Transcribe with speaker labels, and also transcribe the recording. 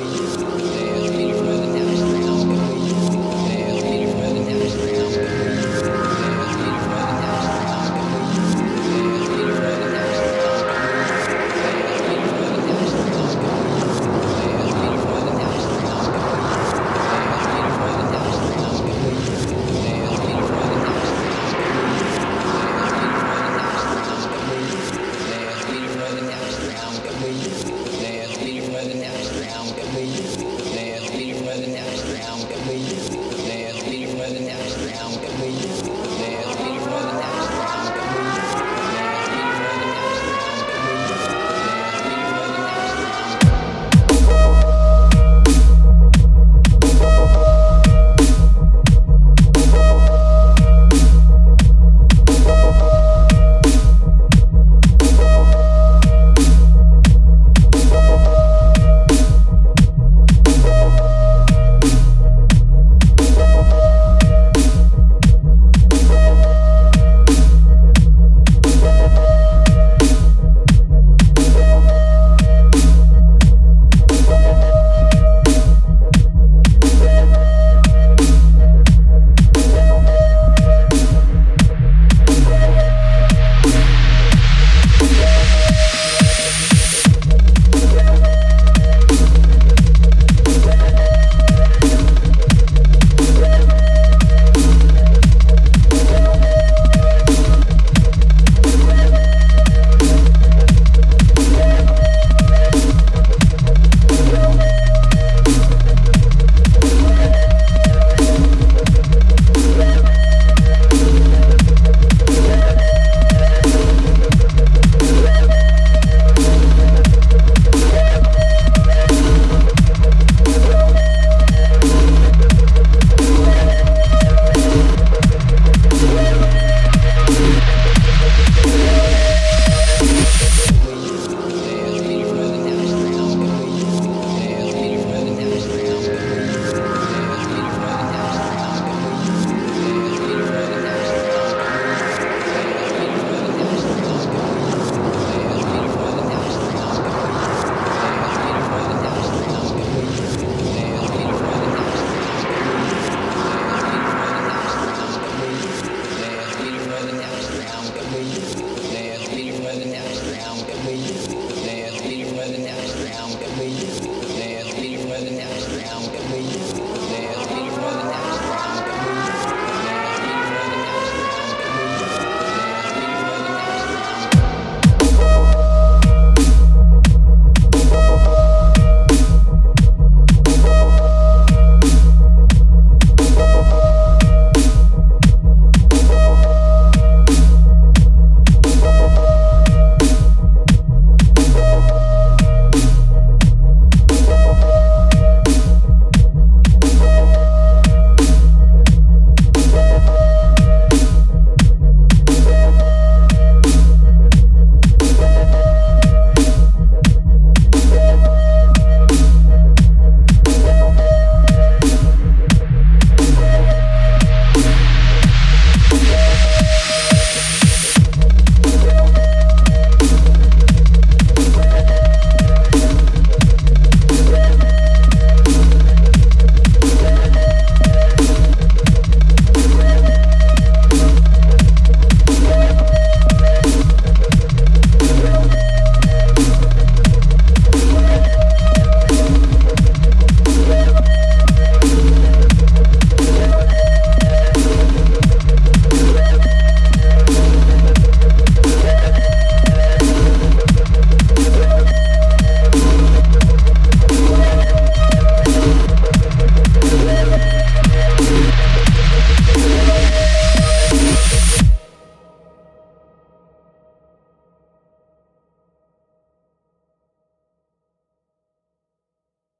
Speaker 1: you. Get